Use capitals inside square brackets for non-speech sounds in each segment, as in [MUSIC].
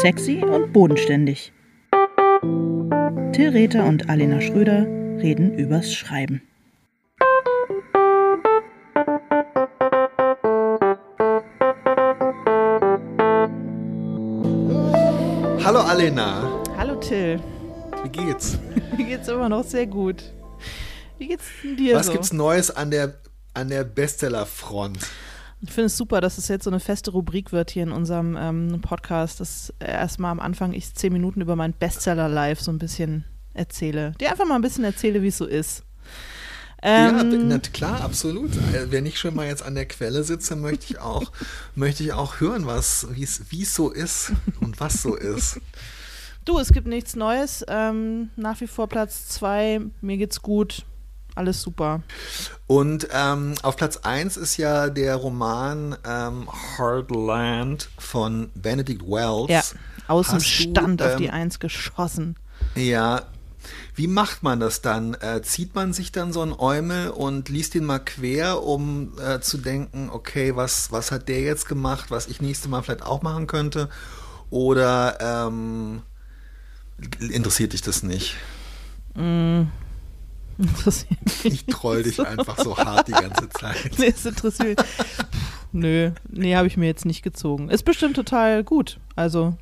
Sexy und bodenständig. Till Rether und Alena Schröder reden übers Schreiben. Hallo Alena. Hallo Till. Wie geht's? [LAUGHS] Mir geht's immer noch sehr gut. Wie geht's denn dir Was so? gibt's Neues an der, an der Bestsellerfront? Ich finde es super, dass es jetzt so eine feste Rubrik wird hier in unserem ähm, Podcast, dass erstmal am Anfang ich zehn Minuten über meinen Bestseller live so ein bisschen erzähle. Dir einfach mal ein bisschen erzähle, wie es so ist. ja, Ähm, na klar, absolut. Äh, Wenn ich schon mal jetzt an der Quelle sitze, möchte ich auch, [LAUGHS] möchte ich auch hören, was, wie es wie es so ist [LAUGHS] und was so ist. du, es gibt nichts Neues. Ähm, nach wie vor Platz zwei. Mir geht's gut. Alles super. Und ähm, auf Platz 1 ist ja der Roman ähm, Heartland von Benedict Wells. Ja, aus dem Hast du, Stand auf die ähm, Eins geschossen. Ja. Wie macht man das dann? Äh, zieht man sich dann so einen Eumel und liest ihn mal quer, um äh, zu denken, okay, was, was hat der jetzt gemacht, was ich nächstes Mal vielleicht auch machen könnte? Oder ähm, interessiert dich das nicht? Mich Ich troll dich einfach so hart die ganze Zeit. Nee, es interessiert mich. Nö, nee, habe ich mir jetzt nicht gezogen. Ist bestimmt total gut. Also,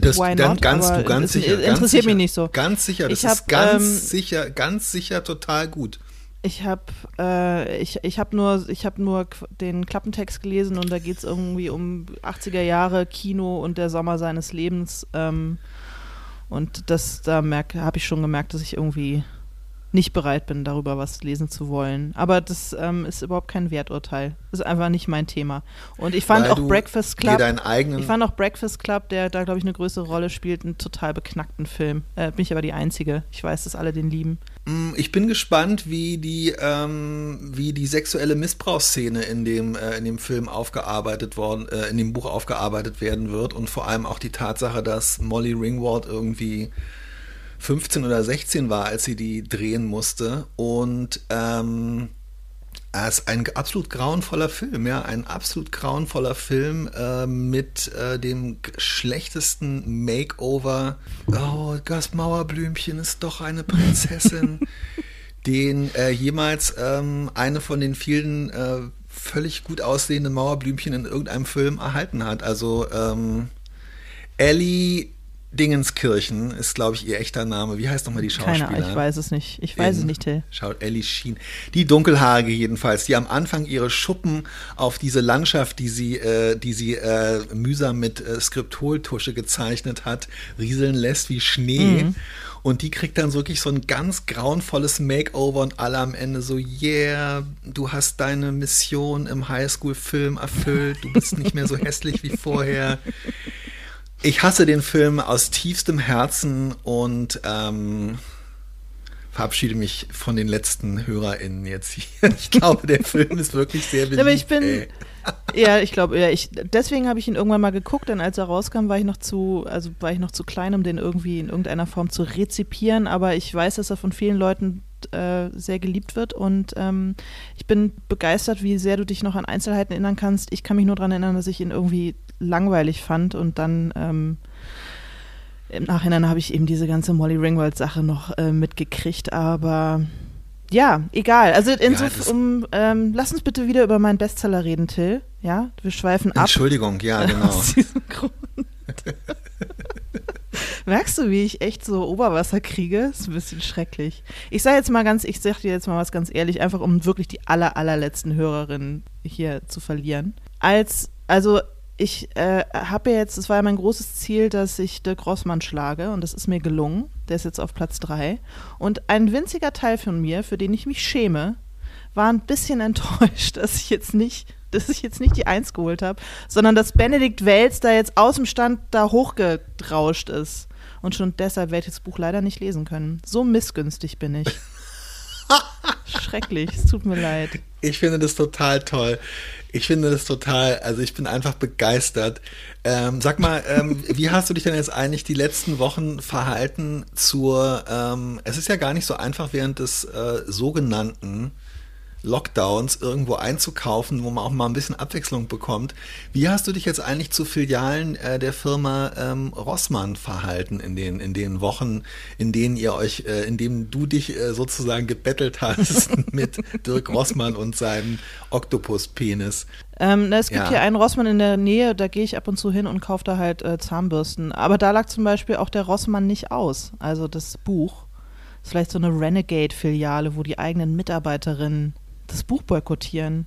Das, Why dann not? ganz, du ganz sicher. ganz interessiert sicher, mich nicht so. Ganz sicher, das Ich hab, ist ganz ähm, sicher, ganz sicher total gut. ich habe äh, ich, ich hab nur, ich hab nur den Klappentext gelesen und da geht es irgendwie um 80er Jahre Kino und der Sommer seines Lebens. Ähm, und das, da habe ich schon gemerkt, dass ich irgendwie nicht bereit bin, darüber was lesen zu wollen. Aber das ähm, ist überhaupt kein Werturteil. Das ist einfach nicht mein Thema. Und ich fand Weil auch Breakfast Club. Ich fand auch Breakfast Club, der da, glaube ich, eine größere Rolle spielt, einen total beknackten Film. Äh, bin ich aber die Einzige. Ich weiß, dass alle den lieben. Mm, Ich bin gespannt, wie die, ähm, wie die sexuelle Missbrauchsszene in dem, äh, in dem Film aufgearbeitet worden, äh, in dem Buch aufgearbeitet werden wird und vor allem auch die Tatsache, dass Molly Ringwald irgendwie 15 oder 16 war, als sie die drehen musste und ähm, es ist ein absolut grauenvoller Film, ja, ein absolut grauenvoller Film äh, mit äh, dem schlechtesten Makeover. Oh, das Mauerblümchen ist doch eine Prinzessin, [LAUGHS] den äh, jemals ähm, eine von den vielen äh, völlig gut aussehenden Mauerblümchen in irgendeinem Film erhalten hat. Also ähm, Ellie Dingenskirchen ist, glaube ich, ihr echter Name. Wie heißt nochmal die Schauspielerin? Keine Ahnung, ich weiß es nicht. Ich weiß es in- nicht, Till. Schaut Ellie Sheen. Die Dunkelhaarige jedenfalls, die am Anfang ihre Schuppen auf diese Landschaft, die sie, äh, die sie äh, mühsam mit äh, Skriptoltusche gezeichnet hat, rieseln lässt wie Schnee. Mhm. Und die kriegt dann wirklich so ein ganz grauenvolles Makeover und alle am Ende so, yeah, du hast deine Mission im Highschool-Film erfüllt, du bist nicht mehr so hässlich wie vorher. [LAUGHS] Ich hasse den Film aus tiefstem Herzen und ähm, verabschiede mich von den letzten HörerInnen jetzt hier. [LAUGHS] Ich glaube, der Film ist wirklich sehr beliebt. Aber ich bin, ey. [LAUGHS] ja, ich glaube, ja, ich, deswegen habe ich ihn irgendwann mal geguckt, denn als er rauskam, war ich noch zu, also war ich noch zu klein, um den irgendwie in irgendeiner Form zu rezipieren, aber ich weiß, dass er von vielen Leuten äh, sehr geliebt wird und ähm, ich bin begeistert, wie sehr du dich noch an Einzelheiten erinnern kannst. Ich kann mich nur daran erinnern, dass ich ihn irgendwie langweilig fand und dann ähm, im Nachhinein habe ich eben diese ganze Molly Ringwald-Sache noch äh, mitgekriegt, aber ja, egal. Also insofern, um, ähm, lass uns bitte wieder über meinen Bestseller reden, Till. Ja, wir schweifen ab. Entschuldigung, ja, [LAUGHS] genau. Aus diesem Grund. [LAUGHS] Merkst du, wie ich echt so Oberwasser kriege? ist ein bisschen schrecklich. Ich sage jetzt mal ganz, ich sage dir jetzt mal was ganz ehrlich, einfach um wirklich die aller, allerletzten Hörerinnen hier zu verlieren. Als, also ich äh, habe ja jetzt, es war ja mein großes Ziel, dass ich Dirk Rossmann schlage und das ist mir gelungen. Der ist jetzt auf Platz drei. Und ein winziger Teil von mir, für den ich mich schäme, war ein bisschen [LAUGHS] enttäuscht, dass ich jetzt nicht, dass ich jetzt nicht die Eins geholt habe, sondern dass Benedikt Welz da jetzt aus dem Stand da hochgedrauscht ist. Und schon deshalb werde ich das Buch leider nicht lesen können. So missgünstig bin ich. [LAUGHS] Schrecklich, es tut mir leid. Ich finde das total toll. Ich finde das total, also ich bin einfach begeistert. Ähm, sag mal, ähm, [LAUGHS] wie hast du dich denn jetzt eigentlich die letzten Wochen verhalten zur, ähm, es ist ja gar nicht so einfach während des äh, sogenannten Lockdowns irgendwo einzukaufen, wo man auch mal ein bisschen Abwechslung bekommt. Wie hast du dich jetzt eigentlich zu Filialen äh, der Firma ähm, Rossmann verhalten in den, in den Wochen, in denen ihr euch, äh, in denen du dich äh, sozusagen gebettelt hast [LAUGHS] mit Dirk Rossmann und seinem Oktopuspenis? Ähm, es gibt Ja. hier einen Rossmann in der Nähe, da gehe ich ab und zu hin und kaufe da halt äh, Zahnbürsten. Aber da lag zum Beispiel auch der Rossmann nicht aus. Also das Buch. ist vielleicht so eine Renegade-Filiale, wo die eigenen Mitarbeiterinnen das Buch boykottieren.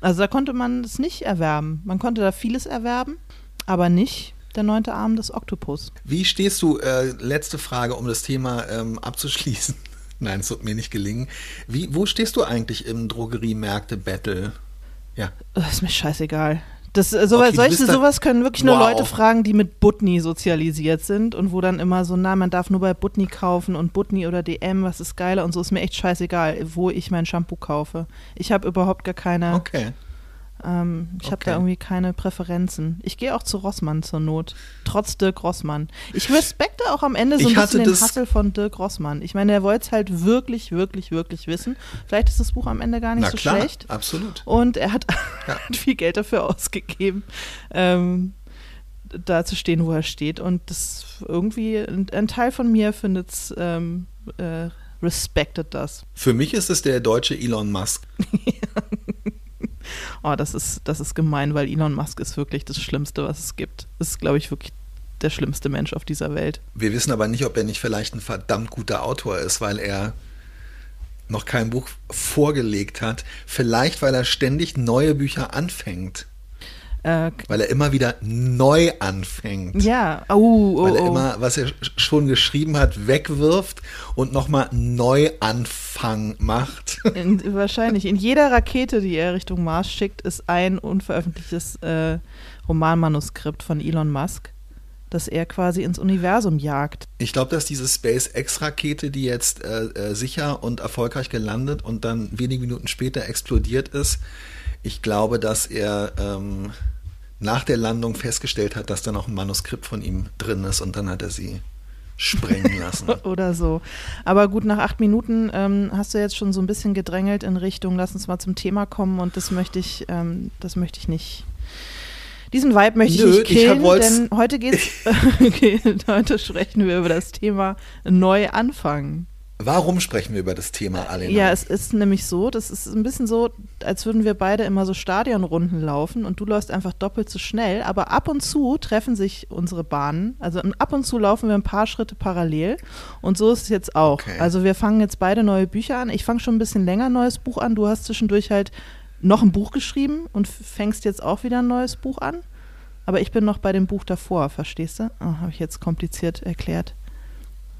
Also da konnte man es nicht erwerben. Man konnte da vieles erwerben, aber nicht der neunte Arm des Oktopus. Wie stehst du, äh, letzte Frage, um das Thema ähm, abzuschließen. [LAUGHS] Nein, es wird mir nicht gelingen. Wie, wo stehst du eigentlich im Drogeriemärkte-Battle? Ja. Das ist mir scheißegal. Das, äh, sowas, Okay, solche, sowas können wirklich nur Wow. Leute fragen, die mit Butni sozialisiert sind und wo dann immer so, na, man darf nur bei Butni kaufen und Butni oder DM, was ist geiler und so ist mir echt scheißegal, wo ich mein Shampoo kaufe. Ich habe überhaupt gar keine, Okay. Ähm, ich habe Okay. da irgendwie keine Präferenzen. Ich gehe auch zu Rossmann zur Not, trotz Dirk Rossmann. Ich respekte auch am Ende so ein bisschen den Hassel von Dirk Rossmann. Ich meine, er wollte es halt wirklich, wirklich, wirklich wissen. Vielleicht ist das Buch am Ende gar nicht Na so klar, schlecht. absolut. Und er hat, [LAUGHS] Ja. viel Geld dafür ausgegeben, ähm, da zu stehen, wo er steht. Und das irgendwie, ein, ein Teil von mir findet es, ähm, äh, respected das. Für mich ist es der deutsche Elon Musk. [LAUGHS] Oh, das ist, das ist gemein, weil Elon Musk ist wirklich das Schlimmste, was es gibt. Das ist, glaube ich, wirklich der schlimmste Mensch auf dieser Welt. Wir wissen aber nicht, ob er nicht vielleicht ein verdammt guter Autor ist, weil er noch kein Buch vorgelegt hat. Vielleicht, weil er ständig neue Bücher anfängt. Äh, Weil er immer wieder neu anfängt. ja, oh, oh, Weil er immer, was er sch- schon geschrieben hat, wegwirft und nochmal Neuanfang macht. [LAUGHS] In, wahrscheinlich. In jeder Rakete, die er Richtung Mars schickt, ist ein unveröffentlichtes äh, Romanmanuskript von Elon Musk, das er quasi ins Universum jagt. Ich glaube, dass diese SpaceX-Rakete, die jetzt äh, äh, sicher und erfolgreich gelandet und dann wenige Minuten später explodiert ist, ich glaube, dass er ähm, nach der Landung festgestellt hat, dass da noch ein Manuskript von ihm drin ist und dann hat er sie sprengen [LAUGHS] lassen. Oder so. Aber gut, nach acht Minuten ähm, hast du jetzt schon so ein bisschen gedrängelt in Richtung, lass uns mal zum Thema kommen und das möchte ich, ähm, das möchte ich nicht. Diesen Vibe möchte ich Nö, nicht ich killen, wollt's- denn heute geht's, [LAUGHS] okay, heute sprechen wir über das Thema neu anfangen. Warum sprechen wir über das Thema, Alena? Ja, es ist nämlich so, das ist ein bisschen so, als würden wir beide immer so Stadionrunden laufen und du läufst einfach doppelt so schnell, aber ab und zu treffen sich unsere Bahnen, also ab und zu laufen wir ein paar Schritte parallel und so ist es jetzt auch. Okay. Also wir fangen jetzt beide neue Bücher an. Ich fange schon ein bisschen länger ein neues Buch an. Du hast zwischendurch halt noch ein Buch geschrieben und fängst jetzt auch wieder ein neues Buch an. Aber ich bin noch bei dem Buch davor, verstehst du? Oh, Habe ich jetzt kompliziert erklärt.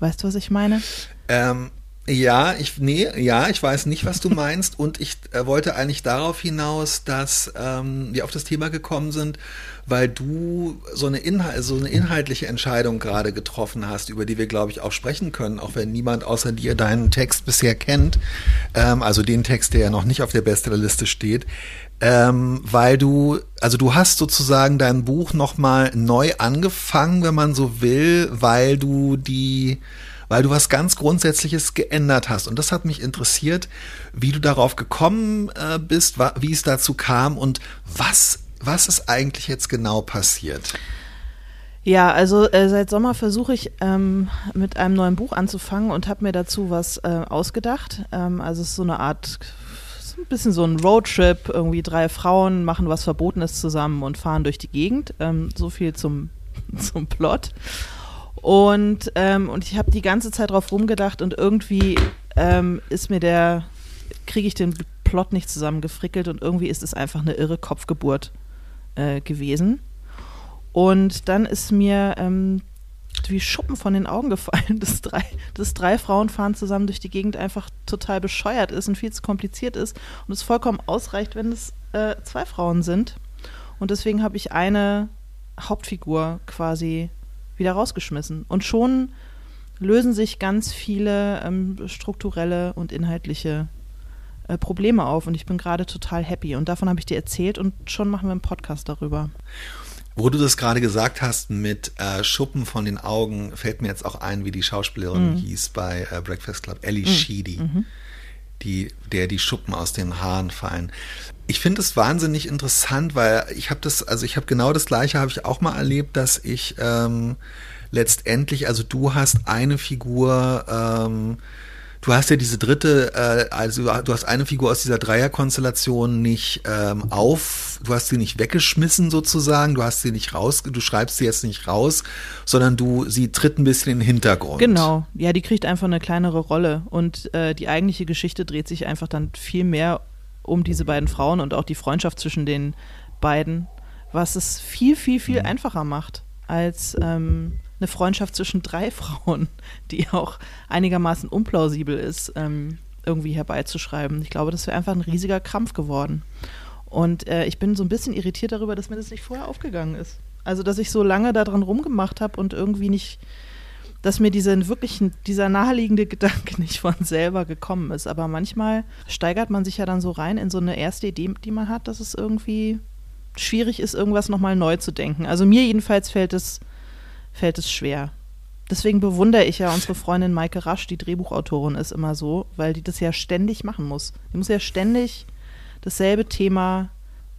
Weißt du, was ich meine? Ähm, ja, ich, nee, ja, ich weiß nicht, was du meinst. Und ich äh, wollte eigentlich darauf hinaus, dass ähm, wir auf das Thema gekommen sind, weil du so eine, Inhal so eine inhaltliche Entscheidung gerade getroffen hast, über die wir, glaube ich, auch sprechen können, auch wenn niemand außer dir deinen Text bisher kennt. Ähm, also den Text, der ja noch nicht auf der Bestsellerliste steht. Ähm, weil du, also du hast sozusagen dein Buch nochmal neu angefangen, wenn man so will, weil du die weil du was ganz Grundsätzliches geändert hast. Und das hat mich interessiert, wie du darauf gekommen äh, bist, wie es dazu kam und was, was ist eigentlich jetzt genau passiert. Ja, also äh, seit Sommer versuche ich ähm, mit einem neuen Buch anzufangen und habe mir dazu was äh, ausgedacht. Ähm, also es ist so eine Art, ein bisschen so ein Roadtrip. Irgendwie drei Frauen machen was Verbotenes zusammen und fahren durch die Gegend. Ähm, so viel zum, [LAUGHS] zum Plot. Und, ähm, und ich habe die ganze Zeit drauf rumgedacht und irgendwie ähm, ist mir der, kriege ich den Plot nicht zusammengefrickelt und irgendwie ist es einfach eine irre Kopfgeburt äh, gewesen. Und dann ist mir ähm, wie Schuppen von den Augen gefallen, [LAUGHS] dass drei, dass drei Frauen fahren zusammen durch die Gegend einfach total bescheuert ist und viel zu kompliziert ist und es vollkommen ausreicht, wenn es äh, zwei Frauen sind. Und deswegen habe ich eine Hauptfigur quasi wieder rausgeschmissen. Und schon lösen sich ganz viele ähm, strukturelle und inhaltliche äh, Probleme auf. Und ich bin gerade total happy. Und davon habe ich dir erzählt und schon machen wir einen Podcast darüber. Wo du das gerade gesagt hast mit äh, Schuppen von den Augen, fällt mir jetzt auch ein, wie die Schauspielerin Mhm. hieß bei äh, Breakfast Club, Ellie Sheedy. Die, der die Schuppen aus den Haaren fallen. Ich finde es wahnsinnig interessant, weil ich habe das, also ich habe genau das gleiche, habe ich auch mal erlebt, dass ich ähm, letztendlich, also du hast eine Figur, ähm, du hast ja diese dritte, äh, also du hast eine Figur aus dieser Dreierkonstellation nicht ähm, auf, du hast sie nicht weggeschmissen sozusagen, du hast sie nicht raus, du schreibst sie jetzt nicht raus, sondern du, sie tritt ein bisschen in den Hintergrund. Genau, ja, die kriegt einfach eine kleinere Rolle und äh, die eigentliche Geschichte dreht sich einfach dann viel mehr um diese beiden Frauen und auch die Freundschaft zwischen den beiden, was es viel, viel, viel mhm. einfacher macht als ähm, eine Freundschaft zwischen drei [LAUGHS] Frauen, die auch einigermaßen unplausibel ist, ähm, irgendwie herbeizuschreiben. Ich glaube, das wäre einfach ein riesiger Krampf geworden. Und äh, ich bin so ein bisschen irritiert darüber, dass mir das nicht vorher aufgegangen ist. Also, dass ich so lange daran rumgemacht habe und irgendwie nicht, dass mir diese, wirklich, dieser naheliegende [LAUGHS] Gedanke nicht von selber gekommen ist. Aber manchmal steigert man sich ja dann so rein in so eine erste Idee, die man hat, dass es irgendwie schwierig ist, irgendwas nochmal neu zu denken. Also mir jedenfalls fällt es fällt es schwer. Deswegen bewundere ich ja unsere Freundin Maike Rasch, die Drehbuchautorin ist immer so, weil die das ja ständig machen muss. Die muss ja ständig dasselbe Thema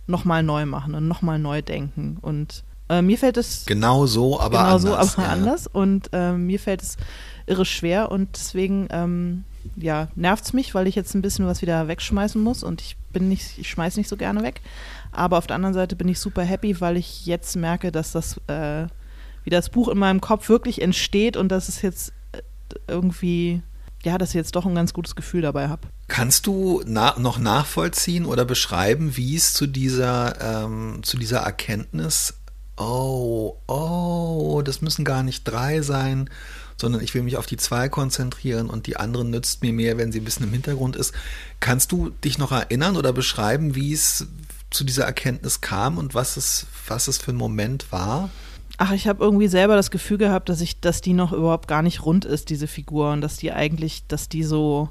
nochmal neu machen und nochmal neu denken. Und äh, mir fällt es. Genau so, aber genau anders. Genau so, aber ja. anders. Und äh, mir fällt es irre schwer und deswegen, ähm, ja, nervt es mich, weil ich jetzt ein bisschen was wieder wegschmeißen muss und ich bin nicht, ich schmeiße nicht so gerne weg. Aber auf der anderen Seite bin ich super happy, weil ich jetzt merke, dass das äh, wie das Buch in meinem Kopf wirklich entsteht und dass es jetzt äh, irgendwie, ja, dass ich jetzt doch ein ganz gutes Gefühl dabei habe. Kannst du na noch nachvollziehen oder beschreiben, wie es zu dieser, ähm, zu dieser Erkenntnis, oh, oh, das müssen gar nicht drei sein, sondern ich will mich auf die zwei konzentrieren und die andere nützt mir mehr, wenn sie ein bisschen im Hintergrund ist. Kannst du dich noch erinnern oder beschreiben, wie es zu dieser Erkenntnis kam und was es, was es für ein Moment war? Ach, ich habe irgendwie selber das Gefühl gehabt, dass ich, dass die noch überhaupt gar nicht rund ist, diese Figur, und dass die eigentlich, dass die so,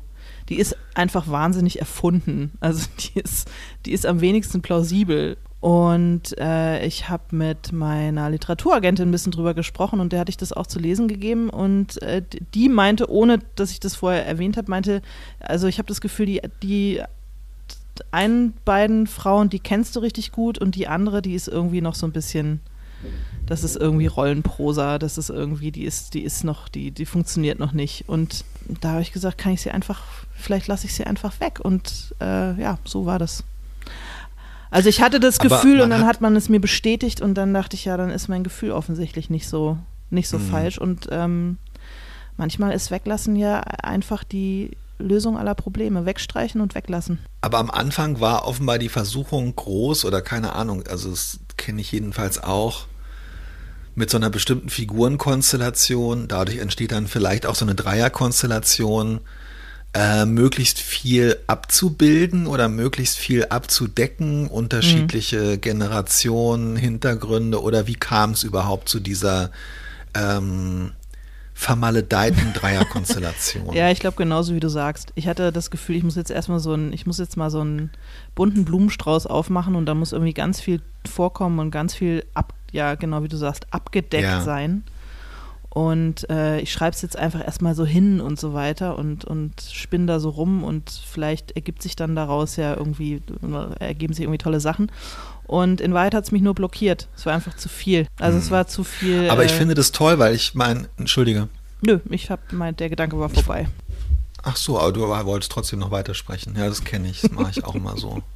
die ist einfach wahnsinnig erfunden. Also [LAUGHS] die ist, die ist am wenigsten plausibel. Und äh, ich habe mit meiner Literaturagentin ein bisschen drüber gesprochen und der hatte ich das auch zu lesen gegeben. Und äh, die meinte, ohne dass ich das vorher erwähnt habe, meinte, also ich habe das Gefühl, die, die einen beiden Frauen, die kennst du richtig gut und die andere, die ist irgendwie noch so ein bisschen das ist irgendwie Rollenprosa, das ist irgendwie, die ist, die ist noch, die, die funktioniert noch nicht. Und da habe ich gesagt, kann ich sie einfach, vielleicht lasse ich sie einfach weg. Und äh, ja, so war das. Also ich hatte das Gefühl und dann hat, hat man es mir bestätigt und dann dachte ich, ja, dann ist mein Gefühl offensichtlich nicht so, nicht so mhm. falsch. Und ähm, manchmal ist Weglassen ja einfach die Lösung aller Probleme. Wegstreichen und weglassen. Aber am Anfang war offenbar die Versuchung groß oder keine Ahnung, also das kenne ich jedenfalls auch, mit so einer bestimmten Figurenkonstellation, dadurch entsteht dann vielleicht auch so eine Dreierkonstellation, äh, möglichst viel abzubilden oder möglichst viel abzudecken, unterschiedliche mhm. Generationen, Hintergründe oder wie kam es überhaupt zu dieser ähm, vermaledeiten [LAUGHS] Dreierkonstellation. ja, ich glaube genauso wie du sagst. Ich hatte das Gefühl, ich muss jetzt erstmal so ein, ich muss jetzt mal so einen bunten Blumenstrauß aufmachen und da muss irgendwie ganz viel vorkommen und ganz viel ab, ja genau wie du sagst, abgedeckt ja. sein. Und äh, ich schreibe es jetzt einfach erstmal so hin und so weiter und, und spinne da so rum und vielleicht ergibt sich dann daraus ja irgendwie, ergeben sich irgendwie tolle Sachen. Und in Wahrheit hat es mich nur blockiert. Es war einfach zu viel. Also hm. es war zu viel. Aber ich äh, finde das toll, weil ich meine, entschuldige. Nö, ich habe mein, der Gedanke war vorbei. Ach so, aber du wolltest trotzdem noch weitersprechen. Ja, das kenne ich. Das mache ich auch immer so. [LAUGHS]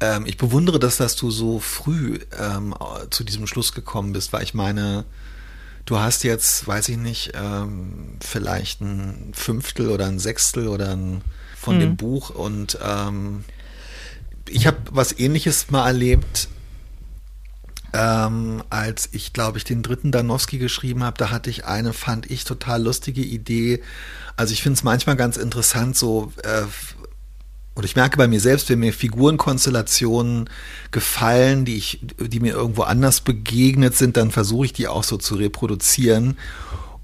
Ähm, ich bewundere das, dass du so früh ähm, zu diesem Schluss gekommen bist, weil ich meine, du hast jetzt, weiß ich nicht, ähm, vielleicht ein Fünftel oder ein Sechstel oder ein von hm. dem Buch und ähm, ich habe was ähnliches mal erlebt, ähm, als ich, glaube ich, den dritten Danowski geschrieben habe. Da hatte ich eine, fand ich, total lustige Idee. Also ich finde es manchmal ganz interessant, so äh, und ich merke bei mir selbst, wenn mir Figurenkonstellationen gefallen, die ich, die mir irgendwo anders begegnet sind, dann versuche ich die auch so zu reproduzieren.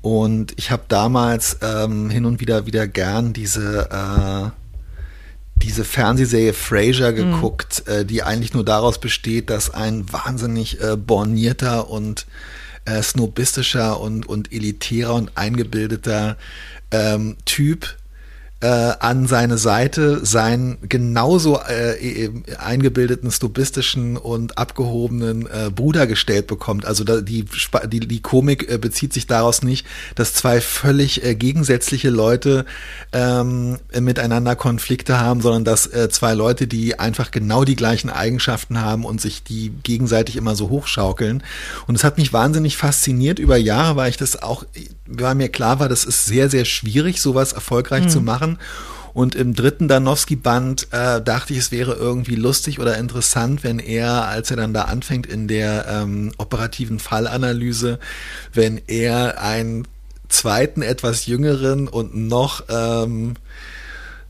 Und ich habe damals ähm, hin und wieder wieder gern diese äh, diese Fernsehserie Frasier mhm. geguckt, mhm. äh, die eigentlich nur daraus besteht, dass ein wahnsinnig äh, bornierter und äh, snobistischer und, und elitärer und eingebildeter ähm, Typ äh, an seine Seite seinen genauso äh, e, eingebildeten, stubistischen und abgehobenen äh, Bruder gestellt bekommt. Also da, die, die, die Komik äh, bezieht sich daraus nicht, dass zwei völlig äh, gegensätzliche Leute ähm, miteinander Konflikte haben, sondern dass äh, zwei Leute, die einfach genau die gleichen Eigenschaften haben und sich die gegenseitig immer so hochschaukeln. Und es hat mich wahnsinnig fasziniert über Jahre, weil ich das auch, weil mir klar war, das ist sehr, sehr schwierig, sowas erfolgreich mhm. zu machen. Und im dritten Danowski-Band äh, dachte ich, es wäre irgendwie lustig oder interessant, wenn er, als er dann da anfängt in der ähm, operativen Fallanalyse, wenn er einen zweiten, etwas jüngeren und noch ähm,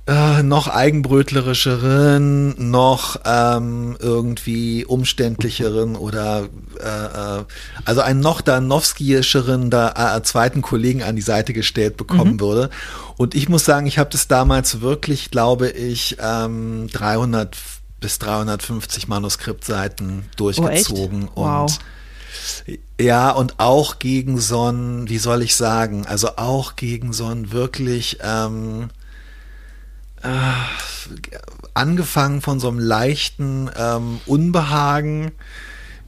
äh, noch eigenbrötlerischeren, noch ähm, irgendwie umständlicheren oder äh, äh, also einen noch Danowskiischeren da, äh, zweiten Kollegen an die Seite gestellt bekommen mhm. würde. Und ich muss sagen, ich habe das damals wirklich, glaube ich, ähm, 300 bis 350 Manuskriptseiten durchgezogen oh, wow. und ja, und auch gegen so ein, wie soll ich sagen, also auch gegen so ein wirklich ähm, äh, angefangen von so einem leichten ähm, Unbehagen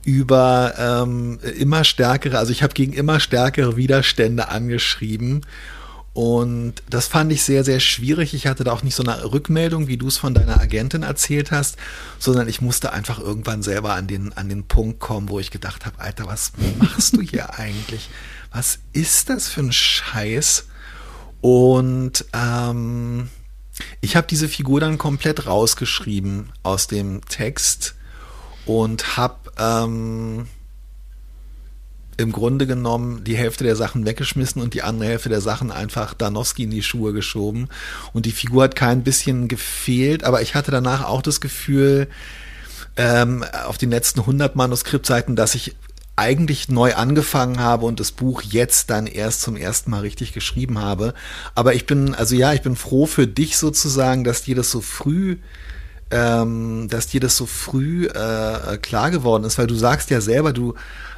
über ähm, immer stärkere, also ich habe gegen immer stärkere Widerstände angeschrieben. Und das fand ich sehr, sehr schwierig. Ich hatte da auch nicht so eine Rückmeldung, wie du es von deiner Agentin erzählt hast, sondern ich musste einfach irgendwann selber an den, an den Punkt kommen, wo ich gedacht habe, Alter, was machst du hier [LAUGHS] eigentlich? Was ist das für ein Scheiß? Und ähm, ich habe diese Figur dann komplett rausgeschrieben aus dem Text und habe ähm, im Grunde genommen die Hälfte der Sachen weggeschmissen und die andere Hälfte der Sachen einfach Danowski in die Schuhe geschoben. Und die Figur hat kein bisschen gefehlt, aber ich hatte danach auch das Gefühl, ähm, auf den letzten 100 Manuskriptseiten, dass ich eigentlich neu angefangen habe und das Buch jetzt dann erst zum ersten Mal richtig geschrieben habe. Aber ich bin, also ja, ich bin froh für dich sozusagen, dass dir das so früh ähm, dass dir das so früh äh, klar geworden ist, weil du sagst ja selber, du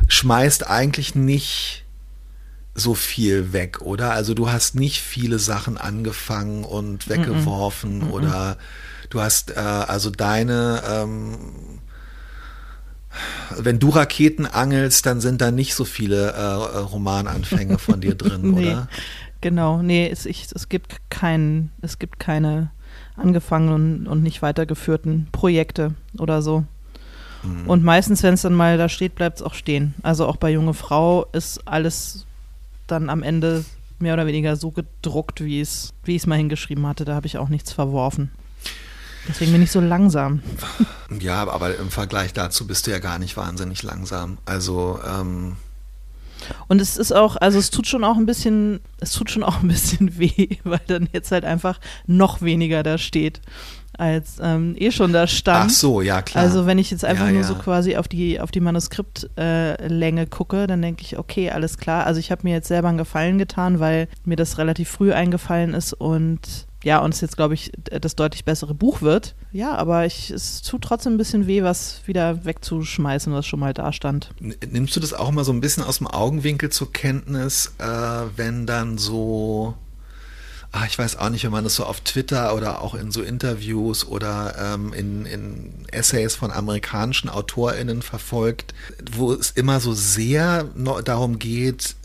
schmeißt eigentlich nicht so viel weg, oder? Also du hast nicht viele Sachen angefangen und weggeworfen mm -mm. oder du hast äh, also deine ähm, wenn du Raketen angelst, dann sind da nicht so viele äh, Romananfänge von dir drin, [LAUGHS] nee, oder? Genau, nee, es, ich, es gibt keinen, es gibt keine angefangenen und nicht weitergeführten Projekte oder so. Mhm. Und meistens, wenn es dann mal da steht, bleibt es auch stehen. Also auch bei Junge Frau ist alles dann am Ende mehr oder weniger so gedruckt, wie es, wie ich es mal hingeschrieben hatte. Da habe ich auch nichts verworfen. Deswegen bin ich so langsam. Ja, aber im Vergleich dazu bist du ja gar nicht wahnsinnig langsam. Also, ähm und es ist auch, also es tut schon auch ein bisschen, es tut schon auch ein bisschen [LAUGHS] weh, weil dann jetzt halt einfach noch weniger da steht, als ähm, eh schon da stand. Ach so, ja klar. Also wenn ich jetzt einfach ja, nur ja. so quasi auf die, auf die Manuskriptlänge äh, gucke, dann denke ich, okay, alles klar. Also ich habe mir jetzt selber einen Gefallen getan, weil mir das relativ früh eingefallen ist und ja, und es jetzt, glaube ich, das deutlich bessere Buch wird. Ja, aber ich, es tut trotzdem ein bisschen weh, was wieder wegzuschmeißen, was schon mal da stand. Nimmst du das auch mal so ein bisschen aus dem Augenwinkel zur Kenntnis, äh, wenn dann so, ach, ich weiß auch nicht, wenn man das so auf Twitter oder auch in so Interviews oder ähm, in, in Essays von amerikanischen AutorInnen verfolgt, wo es immer so sehr darum geht,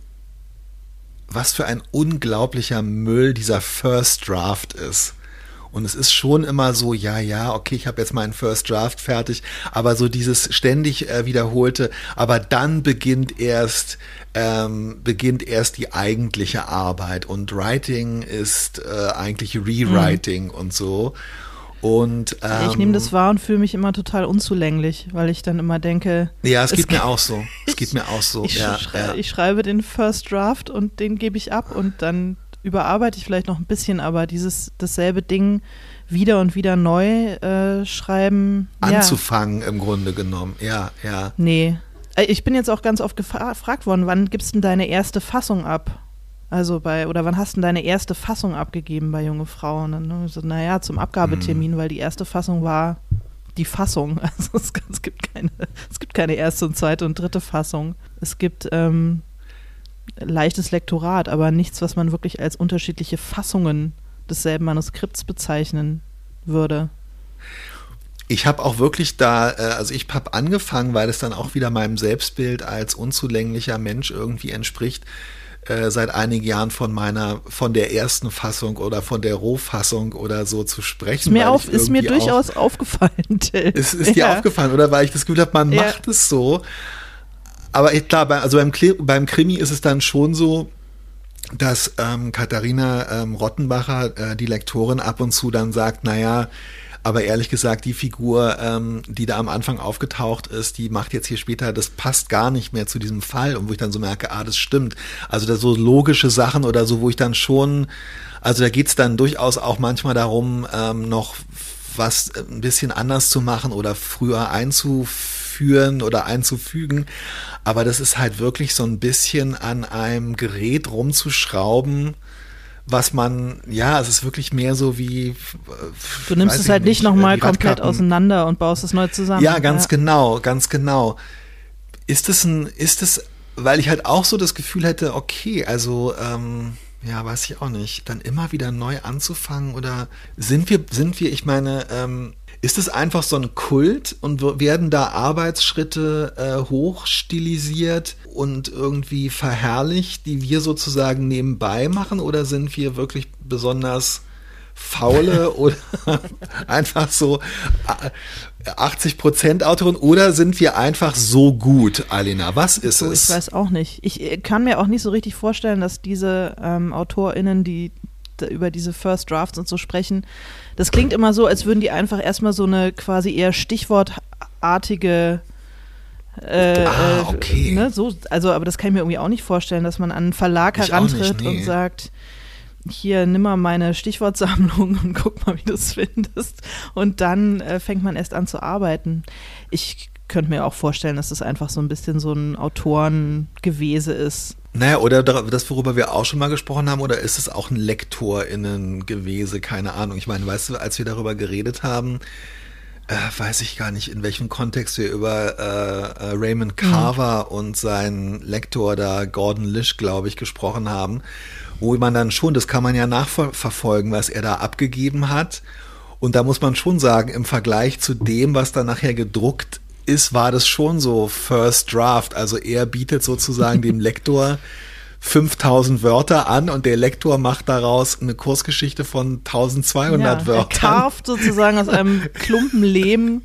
was für ein unglaublicher Müll dieser First Draft ist. Und es ist schon immer so, ja, ja, okay, ich habe jetzt meinen First Draft fertig, aber so dieses ständig äh, wiederholte, aber dann beginnt erst ähm, beginnt erst die eigentliche Arbeit und Writing ist äh, eigentlich Rewriting mhm. und so. Und, ähm, ich nehme das wahr und fühle mich immer total unzulänglich, weil ich dann immer denke. Ja, es, es geht mir auch so. [LAUGHS] Es geht mir auch so. Ich, ja, schrei ja. ich schreibe den First Draft und den gebe ich ab und dann überarbeite ich vielleicht noch ein bisschen, aber dieses dasselbe Ding wieder und wieder neu äh, schreiben. Anzufangen ja. im Grunde genommen, ja, ja. Nee. Äh, ich bin jetzt auch ganz oft gefragt worden, wann gibst du denn deine erste Fassung ab? Also bei, oder wann hast du deine erste Fassung abgegeben bei junge Frauen? Ne? So, naja, zum Abgabetermin, mhm. weil die erste Fassung war die Fassung. [LAUGHS] Also es, es, gibt keine, es gibt keine erste und zweite und dritte Fassung. Es gibt ähm, leichtes Lektorat, aber nichts, was man wirklich als unterschiedliche Fassungen desselben Manuskripts bezeichnen würde. Ich habe auch wirklich da, äh, also ich habe angefangen, weil es dann auch wieder meinem Selbstbild als unzulänglicher Mensch irgendwie entspricht, äh, seit einigen Jahren von meiner, von der ersten Fassung oder von der Rohfassung oder so zu sprechen. Ist mir, auf, ist mir durchaus auch, aufgefallen, Till. Ist, ist dir aufgefallen, oder? Weil ich das Gefühl habe, man ja. macht es so. Aber klar, also beim, beim Krimi ist es dann schon so, dass ähm, Katharina ähm, Rottenbacher, äh, die Lektorin, ab und zu dann sagt, naja, aber ehrlich gesagt, die Figur, ähm, die da am Anfang aufgetaucht ist, die macht jetzt hier später, das passt gar nicht mehr zu diesem Fall. Und wo ich dann so merke, ah, das stimmt. Also da so logische Sachen oder so, wo ich dann schon, also da geht's dann durchaus auch manchmal darum, ähm, noch was ein bisschen anders zu machen oder früher einzuführen oder einzufügen. Aber das ist halt wirklich so ein bisschen an einem Gerät rumzuschrauben, was man, ja, es ist wirklich mehr so wie. Äh, du nimmst es halt nicht nochmal komplett auseinander und baust es neu zusammen. Ja, ganz ja. genau, ganz genau. Ist es ein, ist es, weil ich halt auch so das Gefühl hätte, okay, also, ähm, ja, weiß ich auch nicht, dann immer wieder neu anzufangen oder sind wir, sind wir, ich meine, ähm, ist es einfach so ein Kult und werden da Arbeitsschritte äh, hochstilisiert und irgendwie verherrlicht, die wir sozusagen nebenbei machen? Oder sind wir wirklich besonders faule [LAUGHS] oder einfach so 80 äh, Prozent Autorin oder sind wir einfach so gut, Alina? Was ist so, es? Ich weiß auch nicht. Ich äh, kann mir auch nicht so richtig vorstellen, dass diese ähm, AutorInnen, die über diese First Drafts und so sprechen. Das klingt immer so, als würden die einfach erstmal so eine quasi eher stichwortartige äh, ah, äh, okay. Ne, so, also, aber das kann ich mir irgendwie auch nicht vorstellen, dass man an einen Verlag ich herantritt nicht, nee. und sagt, hier nimm mal meine Stichwortsammlung [LAUGHS] und guck mal, wie du es findest. Und dann äh, fängt man erst an zu arbeiten. Ich könnte mir auch vorstellen, dass das einfach so ein bisschen so ein Autorengewese ist. Naja, oder das, worüber wir auch schon mal gesprochen haben, oder ist es auch ein LektorInnen-Gewese? Keine Ahnung. Ich meine, weißt du, als wir darüber geredet haben, äh, weiß ich gar nicht, in welchem Kontext wir über äh, äh, Raymond Carver mhm. und seinen Lektor da, Gordon Lish, glaube ich, gesprochen haben, wo man dann schon, das kann man ja nachverfolgen, was er da abgegeben hat. Und da muss man schon sagen, im Vergleich zu dem, was dann nachher gedruckt ist, war das schon so First Draft. Also er bietet sozusagen dem [LAUGHS] Lektor 5000 Wörter an und der Lektor macht daraus eine Kursgeschichte von 1200 ja, Wörtern. Er carft sozusagen aus einem [LAUGHS] Klumpen Lehm